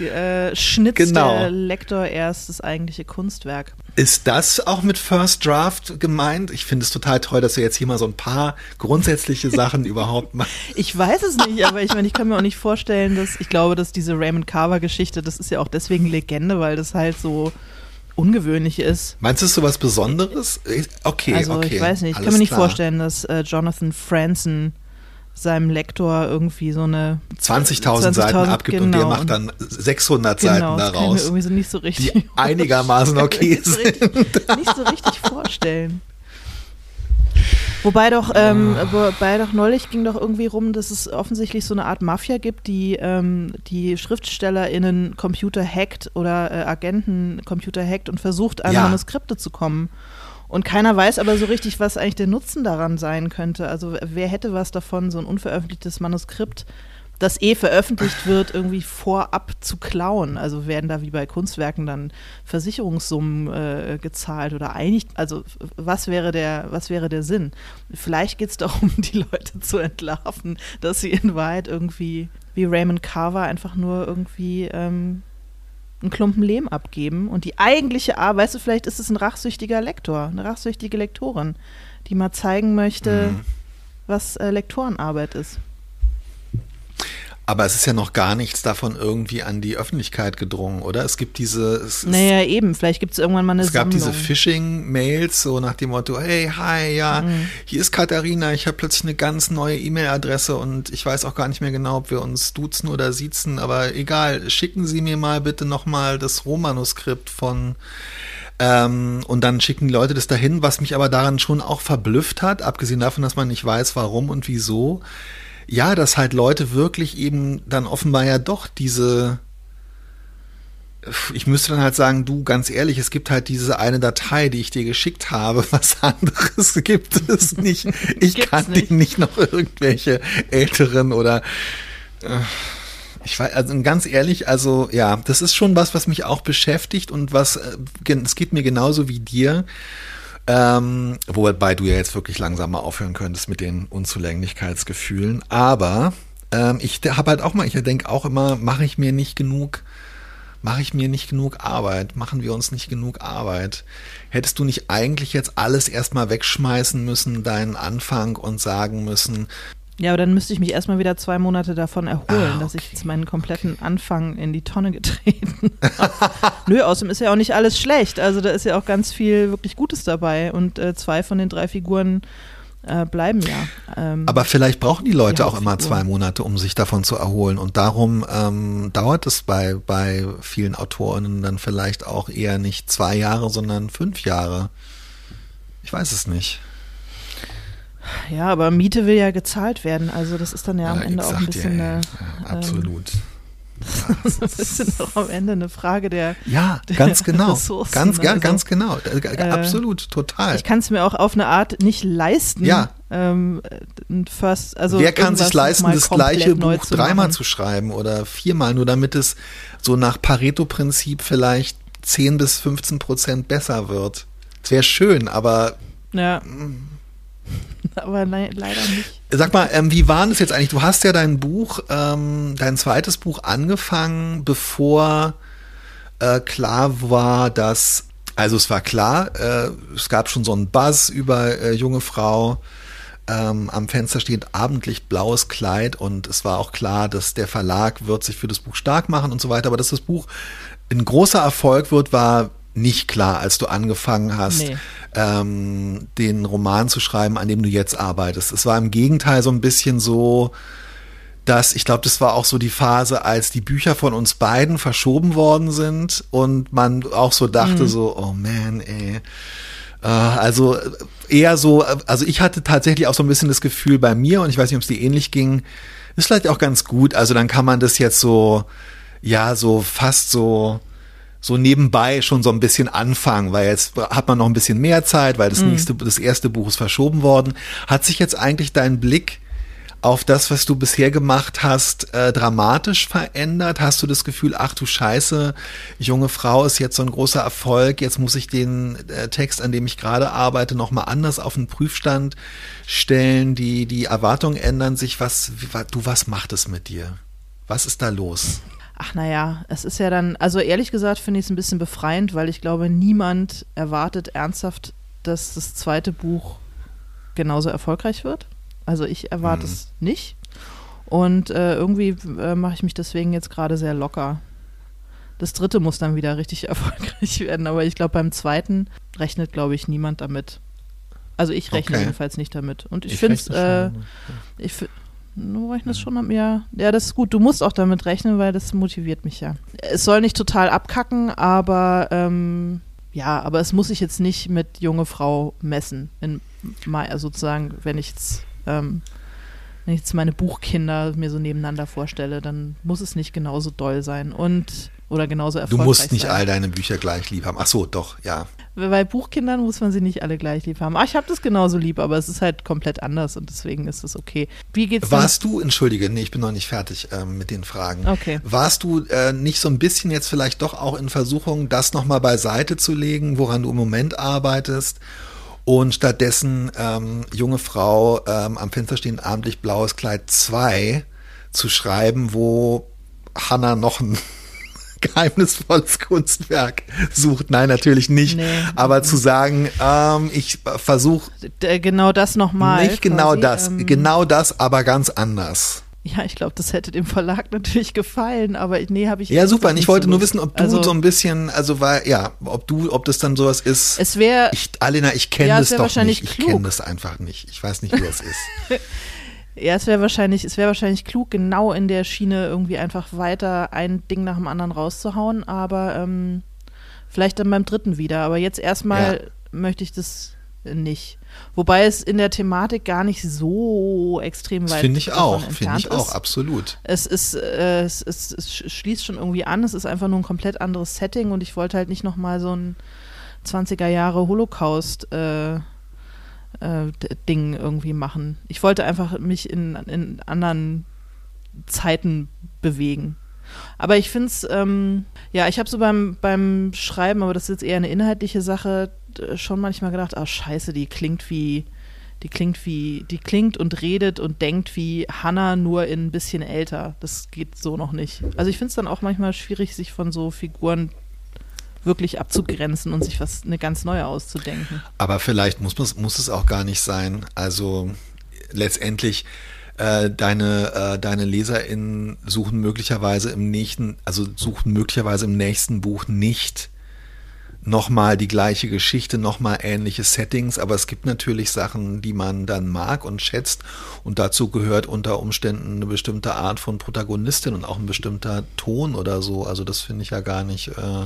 äh, schnitzt genau. der Lektor erst das eigentliche Kunstwerk. Ist das auch mit First Draft gemeint? Ich finde es total toll, dass wir jetzt hier mal so ein paar grundsätzliche Sachen [LAUGHS] überhaupt machen. Ich weiß es nicht, aber ich meine, ich kann mir auch nicht vorstellen, dass ich glaube, dass diese Raymond Carver Geschichte, das ist ja auch deswegen Legende, weil das halt so ungewöhnlich ist. Meinst du, es ist so was Besonderes? Okay, also, okay. ich weiß nicht. Ich kann mir nicht klar. vorstellen, dass äh, Jonathan Franzen seinem Lektor irgendwie so eine 20.000 20 Seiten abgibt genau. und der genau. macht dann 600 genau, Seiten daraus. Irgendwie so nicht so richtig die [LAUGHS] einigermaßen okay sind. nicht so richtig vorstellen. Wobei doch, ähm, wobei doch neulich ging doch irgendwie rum, dass es offensichtlich so eine Art Mafia gibt, die ähm, die SchriftstellerInnen Computer hackt oder äh, Agenten Computer hackt und versucht, an ja. Manuskripte zu kommen. Und keiner weiß aber so richtig, was eigentlich der Nutzen daran sein könnte. Also wer hätte was davon, so ein unveröffentlichtes Manuskript, das eh veröffentlicht wird, irgendwie vorab zu klauen. Also werden da wie bei Kunstwerken dann Versicherungssummen äh, gezahlt oder einig. Also was wäre der, was wäre der Sinn? Vielleicht geht es [LAUGHS] darum, die Leute zu entlarven, dass sie in Wahrheit irgendwie wie Raymond Carver einfach nur irgendwie ähm, einen Klumpen Lehm abgeben und die eigentliche Arbeit, weißt du, vielleicht ist es ein rachsüchtiger Lektor, eine rachsüchtige Lektorin, die mal zeigen möchte, mhm. was äh, Lektorenarbeit ist. Aber es ist ja noch gar nichts davon irgendwie an die Öffentlichkeit gedrungen, oder? Es gibt diese. Es, naja, eben. Vielleicht gibt es irgendwann mal eine Es gab Sammlung. diese Phishing-Mails, so nach dem Motto: Hey, hi, ja, mhm. hier ist Katharina, ich habe plötzlich eine ganz neue E-Mail-Adresse und ich weiß auch gar nicht mehr genau, ob wir uns duzen oder siezen, aber egal, schicken Sie mir mal bitte nochmal das Rohmanuskript von. Ähm, und dann schicken die Leute das dahin, was mich aber daran schon auch verblüfft hat, abgesehen davon, dass man nicht weiß, warum und wieso ja, dass halt Leute wirklich eben dann offenbar ja doch diese ich müsste dann halt sagen, du, ganz ehrlich, es gibt halt diese eine Datei, die ich dir geschickt habe. [LAUGHS] Was anderes gibt es nicht. Ich kann nicht. dir nicht noch irgendwelche älteren oder äh, ich weiß, also ganz ehrlich, also ja, das ist schon was, was mich auch beschäftigt und was, äh, es geht mir genauso wie dir. Ähm, wobei du ja jetzt wirklich langsam mal aufhören könntest mit den Unzulänglichkeitsgefühlen. Aber ähm, ich habe halt auch mal, ich denke auch immer, mache ich mir nicht genug, mache ich mir nicht genug Arbeit, machen wir uns nicht genug Arbeit. Hättest du nicht eigentlich jetzt alles erstmal wegschmeißen müssen, deinen Anfang und sagen müssen, ja, aber dann müsste ich mich erstmal wieder zwei Monate davon erholen, ah, okay. dass ich jetzt meinen kompletten. Anfang in die Tonne getreten [LAUGHS] habe. Nö, außerdem ist ja auch nicht alles schlecht. Also da ist ja auch ganz viel wirklich Gutes dabei. Und äh, zwei von den drei Figuren äh, bleiben ja. Ähm, aber vielleicht brauchen die Leute die auch immer zwei Monate, um sich davon zu erholen. Und darum ähm, dauert es bei, bei vielen Autorinnen dann vielleicht auch eher nicht zwei Jahre, sondern fünf Jahre. Ich weiß es nicht. Ja, aber Miete will ja gezahlt werden. Also das ist dann ja, ja am Ende auch ein bisschen ja, eine. Ja, absolut. Ähm, [LAUGHS] das ist auch am Ende eine Frage der Ja, ganz der genau. Ressourcen. Ganz, ja, also, ganz genau. Äh, absolut, total. Ich kann es mir auch auf eine Art nicht leisten. Ja. Ähm, first, also Wer kann sich leisten, das gleiche Buch dreimal zu schreiben oder viermal, nur damit es so nach Pareto-Prinzip vielleicht 10 bis 15 Prozent besser wird? Es wäre schön, aber. Ja. Mm. [LAUGHS] aber nein, leider nicht. Sag mal, ähm, wie war es jetzt eigentlich? Du hast ja dein Buch, ähm, dein zweites Buch angefangen, bevor äh, klar war, dass, also es war klar, äh, es gab schon so einen Buzz über äh, junge Frau. Ähm, am Fenster steht Abendlicht blaues Kleid und es war auch klar, dass der Verlag wird sich für das Buch stark machen und so weiter, aber dass das Buch ein großer Erfolg wird, war nicht klar, als du angefangen hast, nee. ähm, den Roman zu schreiben, an dem du jetzt arbeitest. Es war im Gegenteil so ein bisschen so, dass ich glaube, das war auch so die Phase, als die Bücher von uns beiden verschoben worden sind und man auch so dachte mhm. so, oh man, ey. Äh, also eher so, also ich hatte tatsächlich auch so ein bisschen das Gefühl bei mir und ich weiß nicht, ob es dir ähnlich ging, ist vielleicht auch ganz gut. Also dann kann man das jetzt so, ja, so fast so so nebenbei schon so ein bisschen anfangen, weil jetzt hat man noch ein bisschen mehr Zeit, weil das mhm. nächste, das erste Buch ist verschoben worden. Hat sich jetzt eigentlich dein Blick auf das, was du bisher gemacht hast, äh, dramatisch verändert? Hast du das Gefühl, ach du Scheiße, junge Frau ist jetzt so ein großer Erfolg, jetzt muss ich den äh, Text, an dem ich gerade arbeite, nochmal anders auf den Prüfstand stellen, die, die Erwartungen ändern sich, was, wie, du, was macht es mit dir? Was ist da los? Ach naja, es ist ja dann, also ehrlich gesagt finde ich es ein bisschen befreiend, weil ich glaube, niemand erwartet ernsthaft, dass das zweite Buch genauso erfolgreich wird. Also ich erwarte mhm. es nicht. Und äh, irgendwie äh, mache ich mich deswegen jetzt gerade sehr locker. Das dritte muss dann wieder richtig [LAUGHS] erfolgreich werden, aber ich glaube, beim zweiten rechnet, glaube ich, niemand damit. Also ich rechne okay. jedenfalls nicht damit. Und ich, ich finde es, äh, ich, Du rechnest schon am ja. Ja, das ist gut. Du musst auch damit rechnen, weil das motiviert mich ja. Es soll nicht total abkacken, aber ähm, ja, aber es muss sich jetzt nicht mit junge Frau messen. In, sozusagen, wenn ich jetzt, ähm, wenn ich jetzt meine Buchkinder mir so nebeneinander vorstelle, dann muss es nicht genauso doll sein. Und oder genauso erfolgreich Du musst nicht sein. all deine Bücher gleich lieb haben. Ach so, doch, ja. Bei Buchkindern muss man sie nicht alle gleich lieb haben. Ach, ich habe das genauso lieb, aber es ist halt komplett anders und deswegen ist es okay. Wie geht's Warst du, entschuldige, nee, ich bin noch nicht fertig ähm, mit den Fragen. Okay. Warst du äh, nicht so ein bisschen jetzt vielleicht doch auch in Versuchung, das nochmal beiseite zu legen, woran du im Moment arbeitest? Und stattdessen ähm, junge Frau ähm, am Fenster stehen abendlich blaues Kleid 2 zu schreiben, wo Hannah noch ein geheimnisvolles Kunstwerk sucht. Nein, natürlich nicht. Nee. Aber zu sagen, ähm, ich versuche. Genau das nochmal. Nicht genau quasi, das, ähm, genau das, aber ganz anders. Ja, ich glaube, das hätte dem Verlag [LAUGHS] natürlich gefallen, aber nee, habe ich. Ja, super. Ich wollte so nur wissen, ob du also, so ein bisschen, also war, ja, ob du, ob das dann sowas ist. Es wäre. Ich, Alena, ich kenne ja, das doch nicht. Ich kenne das einfach nicht. Ich weiß nicht, wie das ist. [LAUGHS] Ja, es wäre wahrscheinlich, es wäre wahrscheinlich klug, genau in der Schiene irgendwie einfach weiter ein Ding nach dem anderen rauszuhauen, aber ähm, vielleicht dann beim dritten wieder. Aber jetzt erstmal ja. möchte ich das nicht. Wobei es in der Thematik gar nicht so extrem weit Finde ich auch, finde ich auch, ist. absolut. Es ist, äh, es, es, es sch- schließt schon irgendwie an. Es ist einfach nur ein komplett anderes Setting und ich wollte halt nicht nochmal so ein 20er Jahre Holocaust äh, äh, d- Ding irgendwie machen. Ich wollte einfach mich in, in anderen Zeiten bewegen. Aber ich finde es, ähm, ja, ich habe so beim, beim Schreiben, aber das ist jetzt eher eine inhaltliche Sache, schon manchmal gedacht, ah scheiße, die klingt wie, die klingt wie, die klingt und redet und denkt wie Hannah, nur in ein bisschen älter. Das geht so noch nicht. Also ich finde es dann auch manchmal schwierig, sich von so Figuren wirklich abzugrenzen und sich was eine ganz neue auszudenken. Aber vielleicht muss, muss, es auch gar nicht sein. Also letztendlich äh, deine, äh, deine LeserInnen suchen möglicherweise im nächsten, also suchen möglicherweise im nächsten Buch nicht nochmal die gleiche Geschichte, nochmal ähnliche Settings, aber es gibt natürlich Sachen, die man dann mag und schätzt und dazu gehört unter Umständen eine bestimmte Art von Protagonistin und auch ein bestimmter Ton oder so. Also das finde ich ja gar nicht, äh,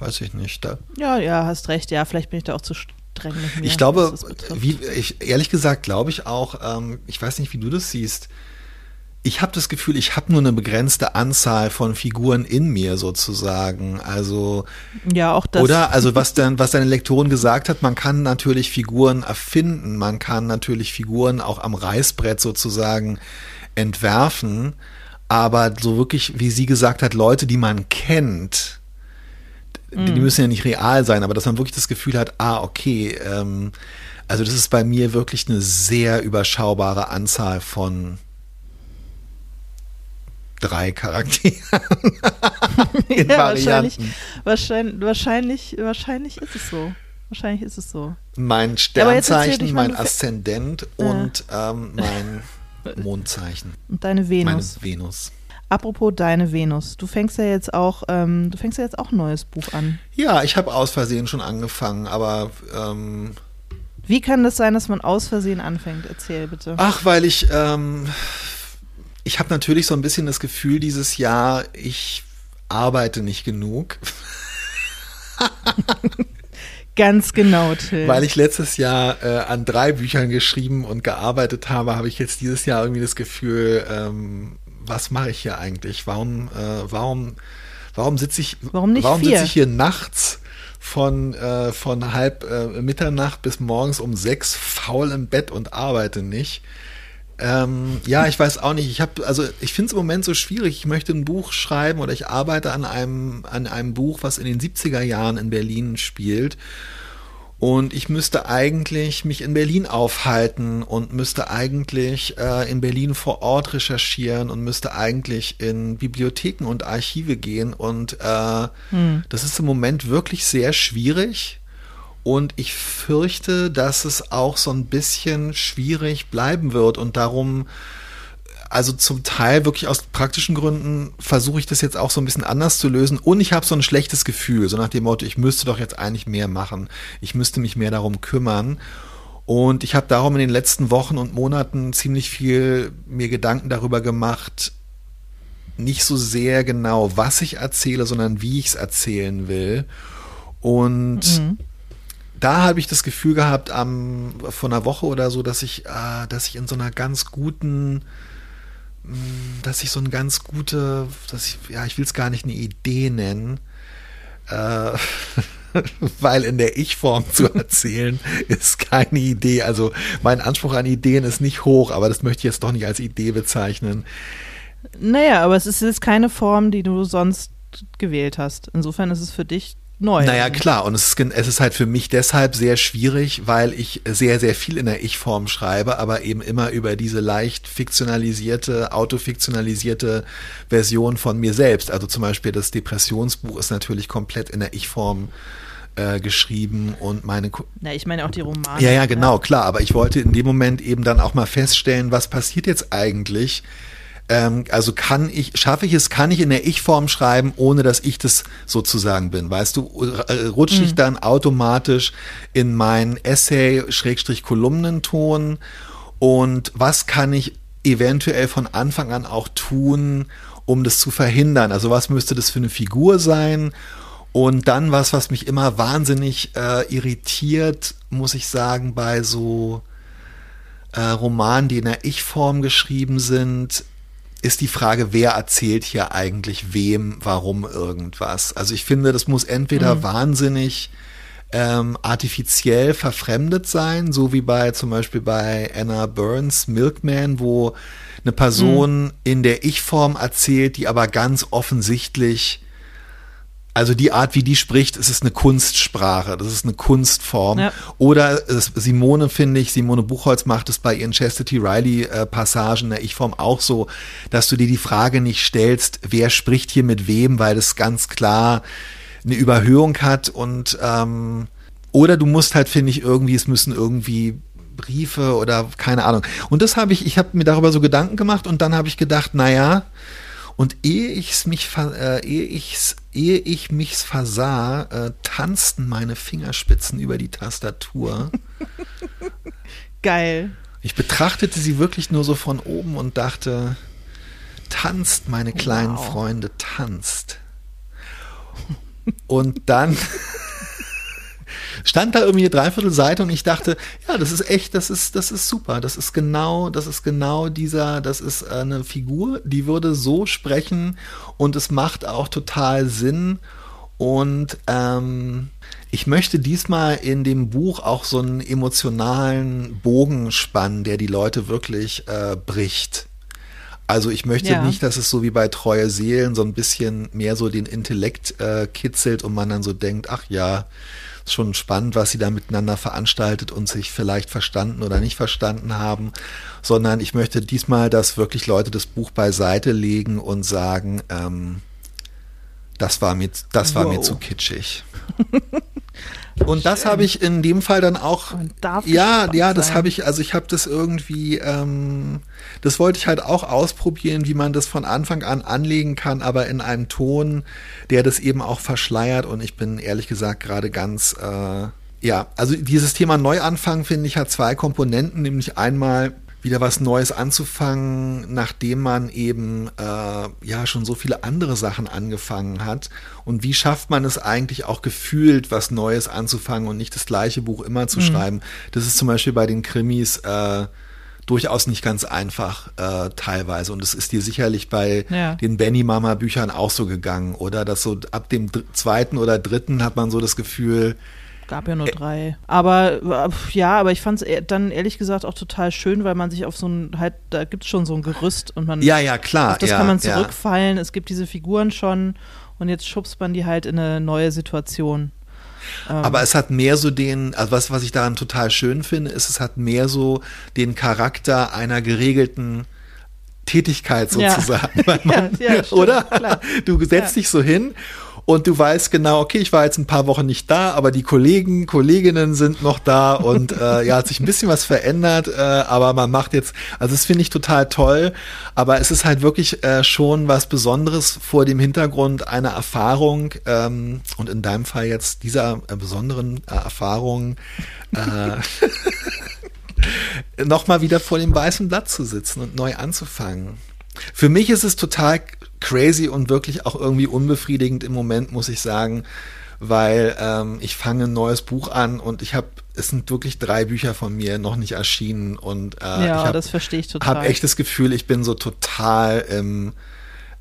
weiß ich nicht. Da, Ja, ja, hast recht. Ja, vielleicht bin ich da auch zu streng mit mir. ich glaube, wie, ich, ehrlich gesagt glaube ich auch, ähm, ich weiß nicht, wie du das siehst. Ich habe das Gefühl, ich habe nur eine begrenzte Anzahl von Figuren in mir sozusagen. Also ja, auch das. oder also was dann was deine Lektorin gesagt hat, man kann natürlich Figuren erfinden, man kann natürlich Figuren auch am Reißbrett sozusagen entwerfen, aber so wirklich, wie sie gesagt hat, Leute, die man kennt, die, die müssen ja nicht real sein, aber dass man wirklich das Gefühl hat, ah, okay, ähm, also das ist bei mir wirklich eine sehr überschaubare Anzahl von drei Charakteren [LAUGHS] in ja, wahrscheinlich, Varianten. wahrscheinlich, wahrscheinlich, wahrscheinlich ist es so. Wahrscheinlich ist es so. Mein Sternzeichen, dich mein Aszendent und ähm, mein [LAUGHS] Mondzeichen, Und deine meine Venus. Apropos deine Venus. Du fängst ja jetzt auch, ähm, du fängst ja jetzt auch ein neues Buch an. Ja, ich habe aus Versehen schon angefangen, aber ähm, Wie kann das sein, dass man aus Versehen anfängt? Erzähl bitte. ach, weil ich ähm, ich habe natürlich so ein bisschen das Gefühl dieses Jahr, ich arbeite nicht genug, [LAUGHS] Ganz genau, Till. weil ich letztes Jahr äh, an drei Büchern geschrieben und gearbeitet habe, habe ich jetzt dieses Jahr irgendwie das Gefühl, ähm, was mache ich hier eigentlich? Warum, äh, warum, warum sitze ich, Warum warum sitze ich hier nachts von, äh, von halb äh, Mitternacht bis morgens um sechs faul im Bett und arbeite nicht? Ähm, ja, ich weiß auch nicht. Ich habe, also ich finde es im Moment so schwierig. Ich möchte ein Buch schreiben oder ich arbeite an einem, an einem Buch, was in den 70er Jahren in Berlin spielt. Und ich müsste eigentlich mich in Berlin aufhalten und müsste eigentlich äh, in Berlin vor Ort recherchieren und müsste eigentlich in Bibliotheken und Archive gehen. Und äh, das ist im Moment wirklich sehr schwierig. Und ich fürchte, dass es auch so ein bisschen schwierig bleiben wird. Und darum, also zum Teil wirklich aus praktischen Gründen versuche ich das jetzt auch so ein bisschen anders zu lösen. Und ich habe so ein schlechtes Gefühl, so nach dem Motto, ich müsste doch jetzt eigentlich mehr machen. Ich müsste mich mehr darum kümmern. Und ich habe darum in den letzten Wochen und Monaten ziemlich viel mir Gedanken darüber gemacht, nicht so sehr genau, was ich erzähle, sondern wie ich es erzählen will. Und da habe ich das Gefühl gehabt, am, vor einer Woche oder so, dass ich, äh, dass ich in so einer ganz guten, dass ich so eine ganz gute, dass ich, ja, ich will es gar nicht eine Idee nennen, äh, [LAUGHS] weil in der Ich-Form zu [LAUGHS] erzählen ist keine Idee. Also mein Anspruch an Ideen ist nicht hoch, aber das möchte ich jetzt doch nicht als Idee bezeichnen. Naja, aber es ist jetzt keine Form, die du sonst gewählt hast. Insofern ist es für dich neu. Naja, klar. Und es ist, es ist halt für mich deshalb sehr schwierig, weil ich sehr, sehr viel in der Ich-Form schreibe, aber eben immer über diese leicht fiktionalisierte, autofiktionalisierte Version von mir selbst. Also zum Beispiel das Depressionsbuch ist natürlich komplett in der Ich-Form äh, geschrieben und meine Ko Na, ich meine auch die Romane. ja, ja, genau, klar. Aber ich wollte in dem Moment eben dann auch mal feststellen, was passiert jetzt eigentlich? Ähm, also kann ich, schaffe ich es, kann ich in der Ich-Form schreiben, ohne dass ich das sozusagen bin? Weißt du, äh, rutsche ich dann automatisch in meinen Essay-Kolumnenton? Und was kann ich eventuell von Anfang an auch tun, um das zu verhindern? Also was müsste das für eine Figur sein? Und dann was, was mich immer wahnsinnig äh, irritiert, muss ich sagen, bei so äh, Romanen, die in der Ich-Form geschrieben sind, ist die Frage, wer erzählt hier eigentlich wem, warum irgendwas. Also ich finde, das muss entweder mhm. wahnsinnig ähm, artifiziell verfremdet sein, so wie bei zum Beispiel bei Anna Burns Milkman, wo eine Person mhm. in der Ich-Form erzählt, die aber ganz offensichtlich also die Art, wie die spricht, es ist eine Kunstsprache, das ist eine Kunstform. Ja. Oder Simone, finde ich, Simone Buchholz macht es bei ihren Chastity Riley-Passagen in der Ich-Form auch so, dass du dir die Frage nicht stellst, wer spricht hier mit wem, weil das ganz klar eine Überhöhung hat und ähm, oder du musst halt, finde ich, irgendwie, es müssen irgendwie Briefe oder keine Ahnung. Und das habe ich, ich habe mir darüber so Gedanken gemacht und dann habe ich gedacht, naja, und ehe ich's mich, äh, ehe ich's, ehe ich mich's versah, äh, tanzten meine Fingerspitzen über die Tastatur. [LAUGHS] Geil. Ich betrachtete sie wirklich nur so von oben und dachte, tanzt, meine kleinen wow. Freunde, tanzt. Und dann [LAUGHS] stand da irgendwie eine Dreiviertelseite und ich dachte, ja, das ist echt, das ist, das ist super. Das ist genau, das ist genau dieser, das ist eine Figur, die würde so sprechen und es macht auch total Sinn. Und ähm, ich möchte diesmal in dem Buch auch so einen emotionalen Bogen spannen, der die Leute wirklich äh, bricht. Also ich möchte ja. nicht, dass es so wie bei Treue Seelen so ein bisschen mehr so den Intellekt äh, kitzelt und man dann so denkt, ach ja, ist schon spannend, was sie da miteinander veranstaltet und sich vielleicht verstanden oder nicht verstanden haben, sondern ich möchte diesmal, dass wirklich Leute das Buch beiseite legen und sagen, ähm, das war mir, das war wow. mir zu kitschig. [LAUGHS] Und das habe ich in dem Fall dann auch. ja, ja, das habe ich, also ich habe das irgendwie, ähm, das wollte ich halt auch ausprobieren, wie man das von Anfang an anlegen kann, aber in einem Ton, der das eben auch verschleiert. Und ich bin ehrlich gesagt gerade ganz, äh, ja, also dieses Thema Neuanfang finde ich hat zwei Komponenten, nämlich einmal wieder was Neues anzufangen, nachdem man eben äh, ja schon so viele andere Sachen angefangen hat. Und wie schafft man es eigentlich auch gefühlt, was Neues anzufangen und nicht das gleiche Buch immer zu mhm. schreiben? Das ist zum Beispiel bei den Krimis äh, durchaus nicht ganz einfach äh, teilweise. Und es ist dir sicherlich bei ja. den Benny Mama Büchern auch so gegangen, oder? Dass so ab dem zweiten oder dritten hat man so das Gefühl, gab ja nur drei. Aber ja, aber ich fand es dann ehrlich gesagt auch total schön, weil man sich auf so ein, halt, da gibt es schon so ein Gerüst und man. Ja, ja, klar. Auf das ja, kann man zurückfallen. Ja. Es gibt diese Figuren schon und jetzt schubst man die halt in eine neue Situation. Ähm. Aber es hat mehr so den, also was, was ich daran total schön finde, ist, es hat mehr so den Charakter einer geregelten Tätigkeit sozusagen. [LAUGHS] Ja. Man, [LAUGHS] ja, ja, oder? Klar. Du setzt dich so hin und du weißt genau, okay, ich war jetzt ein paar Wochen nicht da, aber die Kollegen, Kolleginnen sind noch da und äh, ja, hat sich ein bisschen was verändert, äh, aber man macht jetzt, also das finde ich total toll, aber es ist halt wirklich äh, schon was Besonderes vor dem Hintergrund einer Erfahrung ähm, und in deinem Fall jetzt dieser äh, besonderen äh, Erfahrung äh, [LAUGHS] nochmal wieder vor dem weißen Blatt zu sitzen und neu anzufangen. Für mich ist es total crazy und wirklich auch irgendwie unbefriedigend im Moment, muss ich sagen, weil ähm, ich fange ein neues Buch an und ich habe, es sind wirklich drei Bücher von mir noch nicht erschienen und äh, ja, ich hab, das verstehe ich total. habe echt das Gefühl, ich bin so total im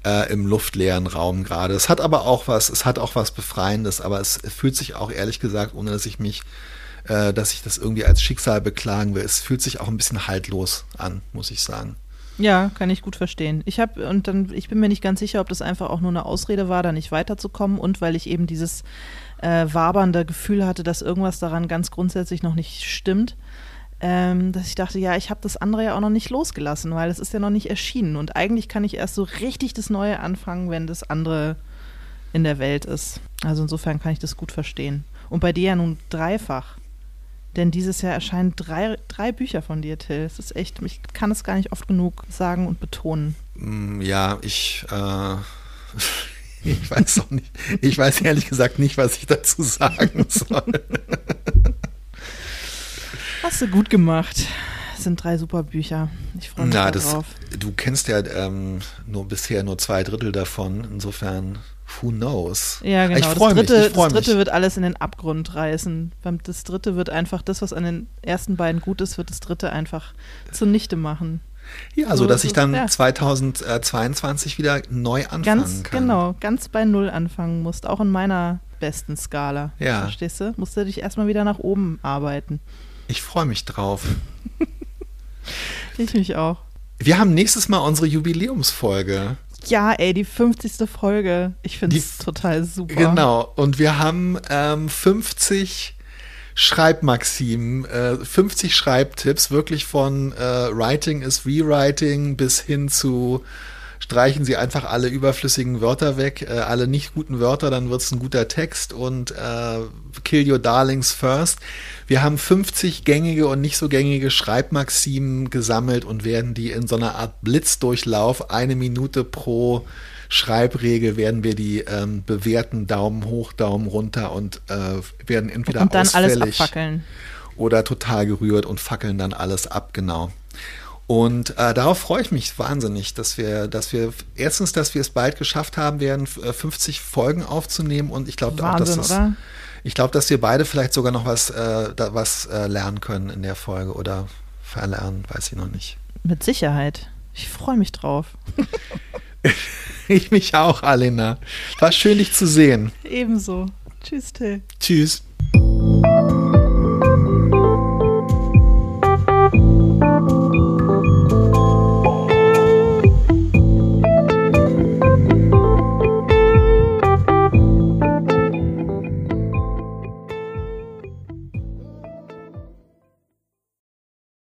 äh, im luftleeren Raum gerade. Es hat aber auch was, es hat auch was Befreiendes, aber es fühlt sich auch ehrlich gesagt, ohne dass ich mich äh, dass ich das irgendwie als Schicksal beklagen will. Es fühlt sich auch ein bisschen haltlos an, muss ich sagen. Ja, kann ich gut verstehen. Ich habe und dann, ich bin mir nicht ganz sicher, ob das einfach auch nur eine Ausrede war, da nicht weiterzukommen und weil ich eben dieses äh, wabernde Gefühl hatte, dass irgendwas daran ganz grundsätzlich noch nicht stimmt. Ähm, dass ich dachte, ja, ich habe das andere ja auch noch nicht losgelassen, weil es ist ja noch nicht erschienen. Und eigentlich kann ich erst so richtig das Neue anfangen, wenn das andere in der Welt ist. Also insofern kann ich das gut verstehen. Und bei dir ja nun dreifach. Denn dieses Jahr erscheinen drei, drei Bücher von dir, Till. Es ist echt, ich kann es gar nicht oft genug sagen und betonen. Mm, ja, ich, äh, [LAUGHS] ich weiß auch nicht. Ich weiß ehrlich gesagt nicht, was ich dazu sagen soll. [LAUGHS] Hast du gut gemacht. Das sind drei super Bücher. Ich freue mich Na, darauf. Das, du kennst ja ähm, nur bisher nur zwei Drittel davon. Insofern Who knows? Ja, genau. Ich das freue mich. dritte, Ich das dritte mich. wird alles in den Abgrund reißen. Das dritte wird einfach das, was an den ersten beiden gut ist, wird das dritte einfach zunichte machen. Ja, so so- dass ich dann ja. 2022 wieder neu anfangen Ganz kann. genau, ganz bei Null anfangen musst, auch in meiner besten Skala. Ja. Verstehst du? Musst du dich erstmal wieder nach oben arbeiten. Ich freue mich drauf. [LAUGHS] Ich mich auch. Wir haben nächstes Mal unsere Jubiläumsfolge. Ja, ey, die 50. Folge. Ich finde es total super. Genau. Und wir haben ähm, 50 Schreibmaximen, äh, 50 Schreibtipps, wirklich von äh, Writing is Rewriting bis hin zu streichen Sie einfach alle überflüssigen Wörter weg, äh, alle nicht guten Wörter, dann wird es ein guter Text und äh, Kill Your Darlings First. Wir haben 50 gängige und nicht so gängige Schreibmaximen gesammelt und werden die in so einer Art Blitzdurchlauf, eine Minute pro Schreibregel, werden wir die ähm, bewerten, Daumen hoch, Daumen runter und äh, werden entweder Und dann alles ausfällig abfackeln. oder total gerührt und fackeln dann alles ab, genau. Und äh, darauf freue ich mich wahnsinnig, dass wir, dass wir erstens, dass wir es bald geschafft haben werden, f- äh, 50 Folgen aufzunehmen und ich glaube auch, dass das, ich glaube, dass wir beide vielleicht sogar noch was, äh, da, was äh, lernen können in der Folge oder verlernen, weiß ich noch nicht. Mit Sicherheit. Ich freue mich drauf. [LAUGHS] Ich mich auch, Alena. War schön, dich zu sehen. Ebenso. Tschüss, Till. Tschüss.